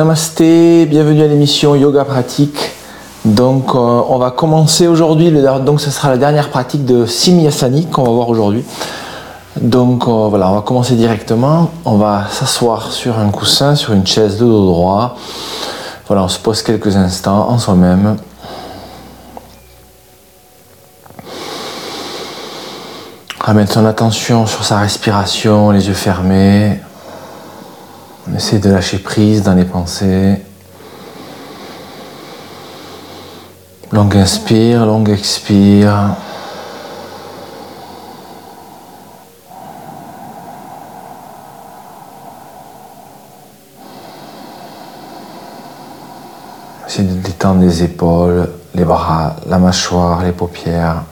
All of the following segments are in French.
Namasté, bienvenue à l'émission Yoga Pratique. Donc euh, on va commencer aujourd'hui, donc ce sera la dernière pratique de Simyasani qu'on va voir aujourd'hui. Donc euh, voilà, on va commencer directement. On va s'asseoir sur un coussin, sur une chaise de dos droit. Voilà, on se pose quelques instants en soi-même. Ramène son attention sur sa respiration, les yeux fermés. On essaie de lâcher prise dans les pensées. Longue inspire, longue expire. Essaye de détendre les épaules, les bras, la mâchoire, les paupières.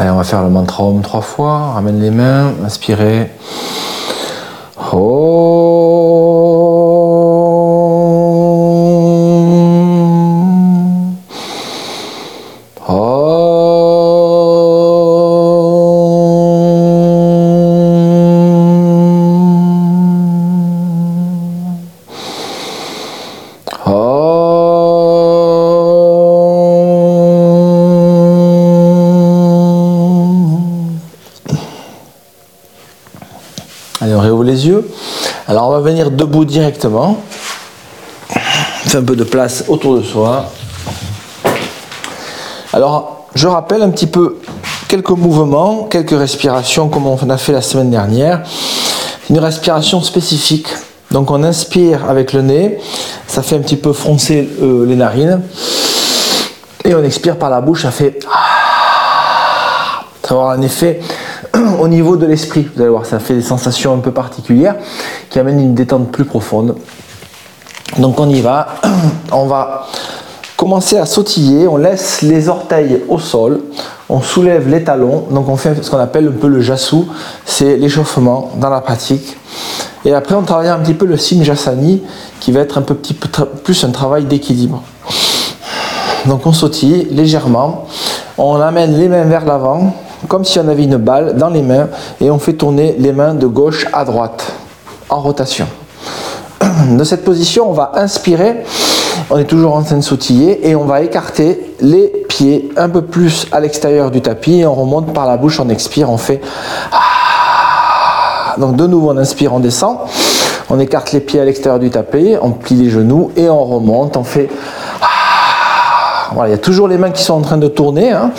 Allez, on va faire le mantra Om trois fois. Ramène les mains, inspirez. Alors on va venir debout directement. Fait un peu de place autour de soi. Alors je rappelle un petit peu quelques mouvements, quelques respirations comme on a fait la semaine dernière. Une respiration spécifique. Donc on inspire avec le nez, ça fait un petit peu froncer euh, les narines. Et on expire par la bouche, ça fait... Ça va un effet au niveau de l'esprit. Vous allez voir, ça fait des sensations un peu particulières qui amènent une détente plus profonde. Donc on y va. On va commencer à sautiller. On laisse les orteils au sol. On soulève les talons. Donc on fait ce qu'on appelle un peu le jassou. C'est l'échauffement dans la pratique. Et après on travaille un petit peu le simjasani qui va être un peu plus un travail d'équilibre. Donc on sautille légèrement. On amène les mains vers l'avant comme si on avait une balle dans les mains et on fait tourner les mains de gauche à droite en rotation. De cette position, on va inspirer, on est toujours en train de sautiller et on va écarter les pieds un peu plus à l'extérieur du tapis et on remonte par la bouche, on expire, on fait ah. donc de nouveau on inspire, on descend, on écarte les pieds à l'extérieur du tapis, on plie les genoux et on remonte, on fait ah. voilà, il y a toujours les mains qui sont en train de tourner. Hein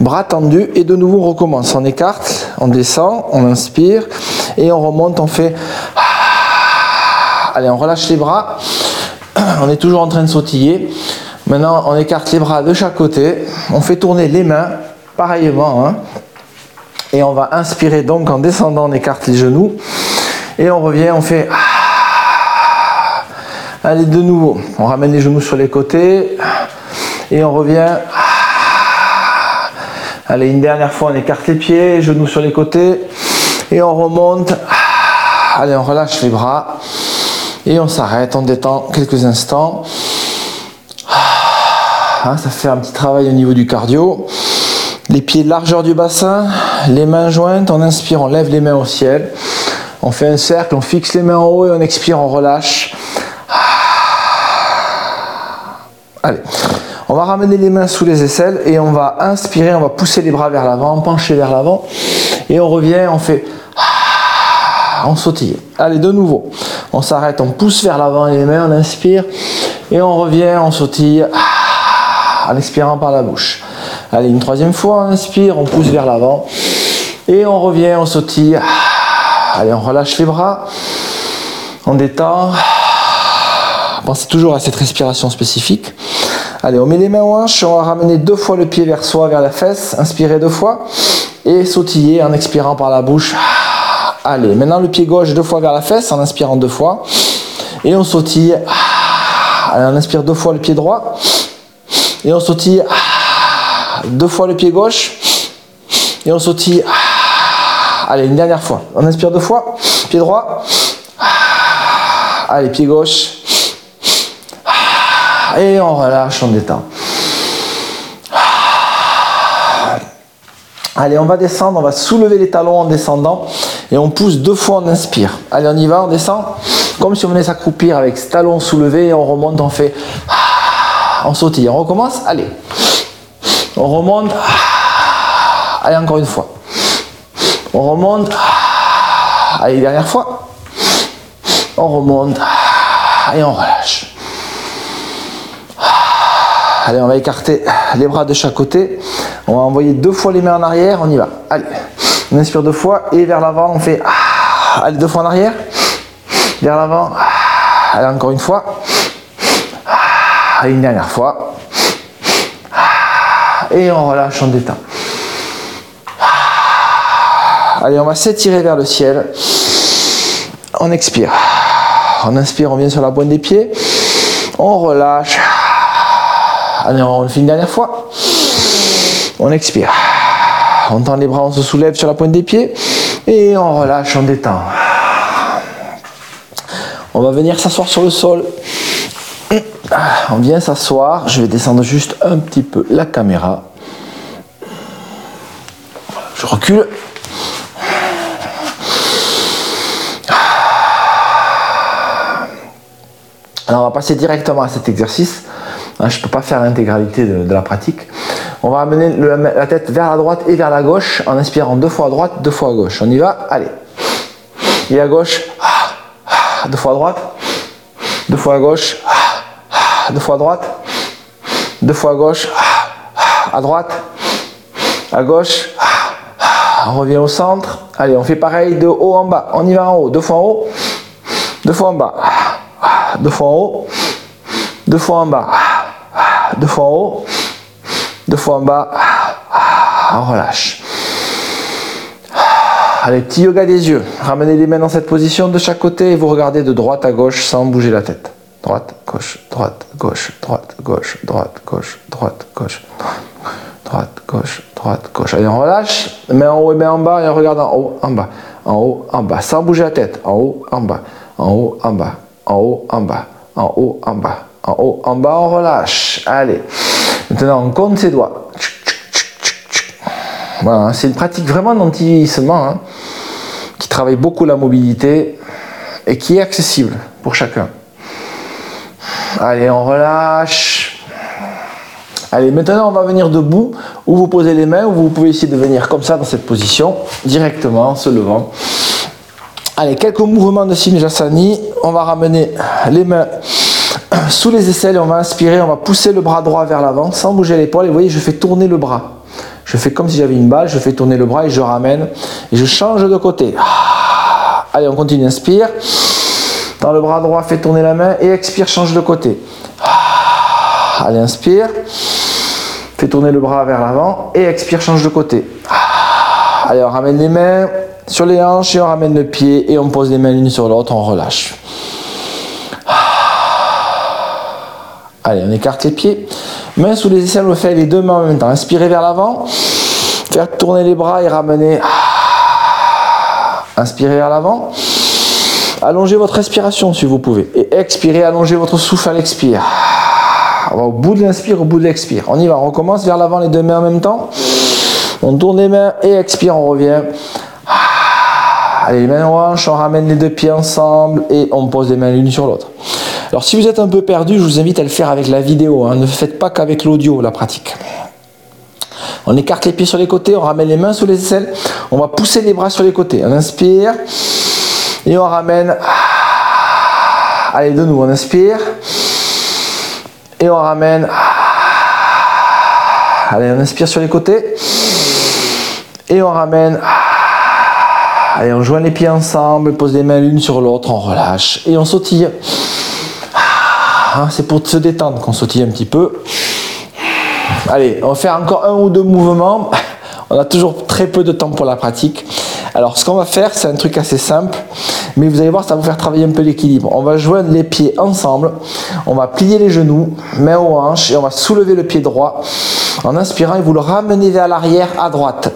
bras tendus et de nouveau on recommence. On écarte, on descend, on inspire et on remonte, on fait... Allez, on relâche les bras. On est toujours en train de sautiller. Maintenant, on écarte les bras de chaque côté. On fait tourner les mains, pareillement. Hein. Et on va inspirer donc en descendant, on écarte les genoux. Et on revient, on fait... Allez, de nouveau, on ramène les genoux sur les côtés. Et on revient... Allez, une dernière fois, on écarte les pieds, genoux sur les côtés. Et on remonte. Allez, on relâche les bras. Et on s'arrête, on détend quelques instants. Ah, ça fait un petit travail au niveau du cardio. Les pieds largeur du bassin, les mains jointes. On inspire, on lève les mains au ciel. On fait un cercle, on fixe les mains en haut et on expire, on relâche. Allez. On va ramener les mains sous les aisselles et on va inspirer, on va pousser les bras vers l'avant, pencher vers l'avant et on revient, on fait on sautille. Allez, de nouveau. On s'arrête, on pousse vers l'avant les mains, on inspire et on revient, on sautille en expirant par la bouche. Allez, une troisième fois, on inspire, on pousse vers l'avant et on revient, on sautille. Allez, on relâche les bras, on détend. Pensez toujours à cette respiration spécifique. Allez, on met les mains aux hanches, on va ramener deux fois le pied vers soi, vers la fesse, inspirez deux fois, et sautiller en expirant par la bouche. Allez, maintenant le pied gauche deux fois vers la fesse, en inspirant deux fois, et on sautille. Allez, on inspire deux fois le pied droit, et on sautille deux fois le pied gauche, et on sautille. Allez, une dernière fois. On inspire deux fois, pied droit. Allez, pied gauche. Et on relâche, on détend. Allez, on va descendre, on va soulever les talons en descendant et on pousse deux fois, on inspire. Allez, on y va, on descend. Comme si on venait s'accroupir avec ce talon soulevé, on remonte, on fait. On sautille. On recommence, allez. On remonte. Allez, encore une fois. On remonte. Allez, dernière fois. On remonte. Et on relâche. Allez, on va écarter les bras de chaque côté. On va envoyer deux fois les mains en arrière. On y va. Allez. On inspire deux fois et vers l'avant, on fait. Allez, deux fois en arrière. Vers l'avant. Allez, encore une fois. Allez, une dernière fois. Et on relâche, on détend. Allez, on va s'étirer vers le ciel. On expire. On inspire, on vient sur la pointe des pieds. On relâche. Allez, on le fait une dernière fois. On expire. On tend les bras, on se soulève sur la pointe des pieds. Et on relâche, on détend. On va venir s'asseoir sur le sol. On vient s'asseoir. Je vais descendre juste un petit peu la caméra. Je recule. Alors on va passer directement à cet exercice. Hein, je ne peux pas faire l'intégralité de, la pratique. On va amener la tête vers la droite et vers la gauche en inspirant deux fois à droite, deux fois à gauche. On y va Allez. Et à gauche, deux fois à droite, deux fois à gauche, deux fois à droite, deux fois à gauche, à droite, à gauche. On revient au centre. Allez, on fait pareil de haut en bas. On y va en haut, deux fois en haut, deux fois en bas, deux fois en haut, deux fois en bas deux fois en haut, deux fois en bas, on relâche. Allez, petit yoga des yeux. Ramenez les mains dans cette position de chaque côté et vous regardez de droite à gauche sans bouger la tête. Droite, gauche, droite, gauche, droite, gauche, droite, gauche, droite, gauche, droite, gauche, droite, gauche. Allez, on relâche. Main en haut et main en bas et on regarde en haut, en bas, en haut, en bas, sans bouger la tête. En haut, en bas, en haut, en bas, en haut, en bas, en haut, en bas. En haut, en bas, on relâche. Allez. Maintenant, on compte ses doigts. Voilà, c'est une pratique vraiment danti hein, qui travaille beaucoup la mobilité et qui est accessible pour chacun. Allez, on relâche. Allez, maintenant on va venir debout, où vous posez les mains, ou vous pouvez essayer de venir comme ça dans cette position, directement en se levant. Allez, quelques mouvements de Simjasani. On va ramener les mains sous les aisselles, on va inspirer, on va pousser le bras droit vers l'avant sans bouger l'épaule. Et vous voyez, je fais tourner le bras. Je fais comme si j'avais une balle, je fais tourner le bras et je ramène. Et je change de côté. Ah. Allez, on continue, inspire. Dans le bras droit, fais tourner la main et expire, change de côté. Ah. Allez, inspire. Fais tourner le bras vers l'avant et expire, change de côté. Ah. Allez, on ramène les mains sur les hanches et on ramène le pied et on pose les mains l'une sur l'autre, on relâche. Allez, on écarte les pieds. Main sous les aisselles, on fait les deux mains en même temps. Inspirez vers l'avant. Faire tourner les bras et ramener. Inspirez vers l'avant. Allongez votre respiration si vous pouvez. Et expirez, allongez votre souffle à l'expire. On va au bout de l'inspire, au bout de l'expire. On y va, on recommence vers l'avant les deux mains en même temps. On tourne les mains et expire, on revient. Allez, les mains hanches, on ramène les deux pieds ensemble et on pose les mains l'une sur l'autre. Alors si vous êtes un peu perdu, je vous invite à le faire avec la vidéo. Hein. Ne faites pas qu'avec l'audio la pratique. On écarte les pieds sur les côtés, on ramène les mains sous les aisselles, on va pousser les bras sur les côtés. On inspire et on ramène. Allez, de nouveau, on inspire et on ramène. Allez, on inspire sur les côtés et on ramène. Allez, on joint les pieds ensemble, pose les mains l'une sur l'autre, on relâche et on sautille. Hein, c'est pour se détendre qu'on sautille un petit peu. Allez, on va faire encore un ou deux mouvements. On a toujours très peu de temps pour la pratique. Alors, ce qu'on va faire, c'est un truc assez simple, mais vous allez voir, ça va vous faire travailler un peu l'équilibre. On va joindre les pieds ensemble, on va plier les genoux, main aux hanches, et on va soulever le pied droit en inspirant et vous le ramenez vers l'arrière à droite.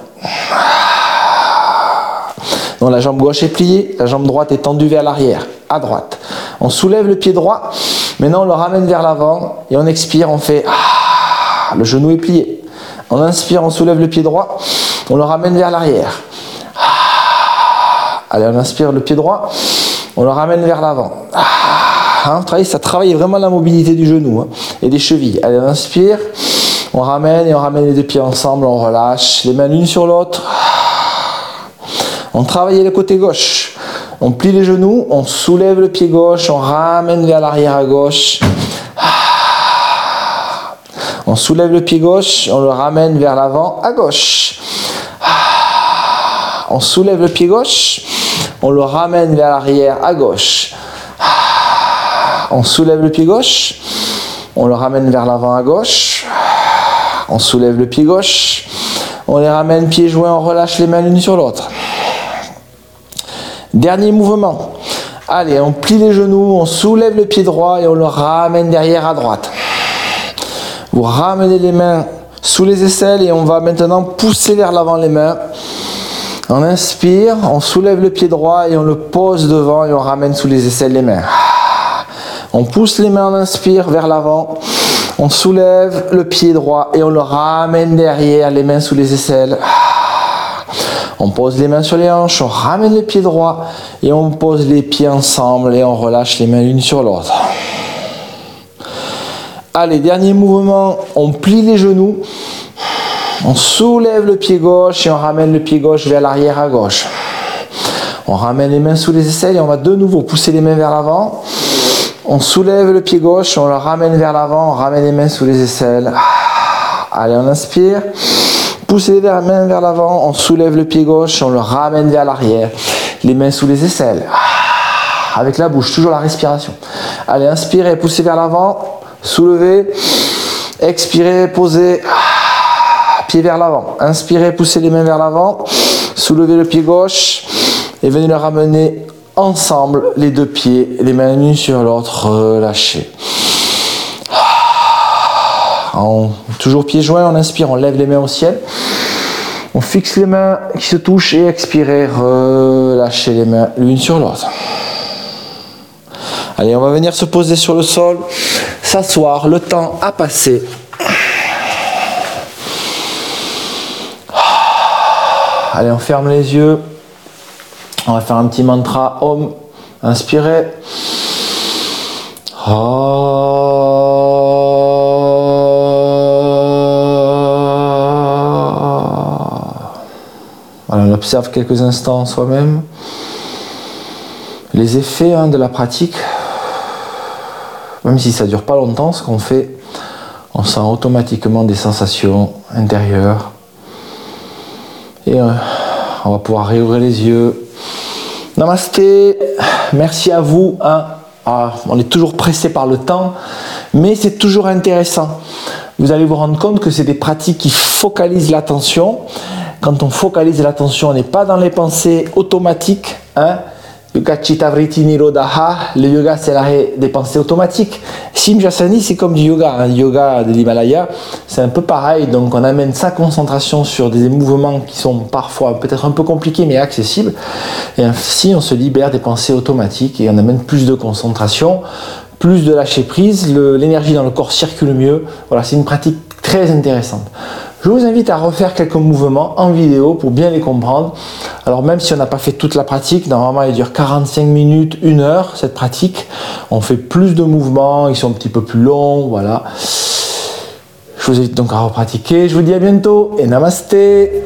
Donc la jambe gauche est pliée, la jambe droite est tendue vers l'arrière, à droite. On soulève le pied droit. Maintenant, on le ramène vers l'avant et on expire. On fait ah, le genou est plié. On inspire, on soulève le pied droit. On le ramène vers l'arrière. Ah, allez, on inspire le pied droit. On le ramène vers l'avant. Ah, hein, ça travaille vraiment la mobilité du genou hein, et des chevilles. Allez, on inspire. On ramène et on ramène les deux pieds ensemble. On relâche les mains l'une sur l'autre. On travaille le côté gauche. On plie les genoux, on soulève le pied gauche, on ramène vers l'arrière à gauche. On soulève le pied gauche, on le ramène vers l'avant à gauche. On soulève le pied gauche, on le ramène vers l'arrière à gauche. On soulève le pied gauche, on le ramène vers l'avant à gauche. On soulève le pied gauche, on les ramène pieds joints, on relâche les mains l'une sur l'autre. Dernier mouvement. Allez, on plie les genoux, on soulève le pied droit et on le ramène derrière à droite. Vous ramenez les mains sous les aisselles et on va maintenant pousser vers l'avant les mains. On inspire, on soulève le pied droit et on le pose devant et on ramène sous les aisselles les mains. On pousse les mains, on inspire vers l'avant. On soulève le pied droit et on le ramène derrière, les mains sous les aisselles. On pose les mains sur les hanches, on ramène les pieds droits et on pose les pieds ensemble et on relâche les mains l'une sur l'autre. Allez, dernier mouvement, on plie les genoux, on soulève le pied gauche et on ramène le pied gauche vers l'arrière à gauche. On ramène les mains sous les aisselles et on va de nouveau pousser les mains vers l'avant. On soulève le pied gauche, on le ramène vers l'avant, on ramène les mains sous les aisselles. Allez, on inspire. Poussez les mains vers l'avant, on soulève le pied gauche, on le ramène vers l'arrière. Les mains sous les aisselles. Ah, avec la bouche, toujours la respiration. Allez, inspirez, poussez vers l'avant, soulevez, expirez, posez, ah, pied vers l'avant. Inspirez, poussez les mains vers l'avant, soulevez le pied gauche et venez le ramener ensemble, les deux pieds, les mains l'une sur l'autre, relâchez toujours pieds joints, on inspire, on lève les mains au ciel. On fixe les mains qui se touchent et expirez, relâchez les mains l'une sur l'autre. Allez, on va venir se poser sur le sol, s'asseoir, le temps a passé. Allez, on ferme les yeux. On va faire un petit mantra Om. Inspirez. On observe quelques instants soi-même. Les effets hein, de la pratique, même si ça dure pas longtemps, ce qu'on fait, on sent automatiquement des sensations intérieures. Et euh, on va pouvoir réouvrir les yeux. Namasté, merci à vous. Hein. Ah, on est toujours pressé par le temps, mais c'est toujours intéressant. Vous allez vous rendre compte que c'est des pratiques qui focalisent l'attention quand on focalise l'attention, on n'est pas dans les pensées automatiques. Hein? Le yoga, c'est l'arrêt des pensées automatiques. Simjasani, c'est comme du yoga. Un hein. yoga de l'Himalaya, c'est un peu pareil. Donc, on amène sa concentration sur des mouvements qui sont parfois peut-être un peu compliqués, mais accessibles. Et ainsi, on se libère des pensées automatiques et on amène plus de concentration, plus de lâcher prise. L'énergie dans le corps circule mieux. Voilà, c'est une pratique très intéressante. Je vous invite à refaire quelques mouvements en vidéo pour bien les comprendre. Alors même si on n'a pas fait toute la pratique, normalement elle dure 45 minutes, 1 heure cette pratique. On fait plus de mouvements, ils sont un petit peu plus longs, voilà. Je vous invite donc à repratiquer. Je vous dis à bientôt et namasté.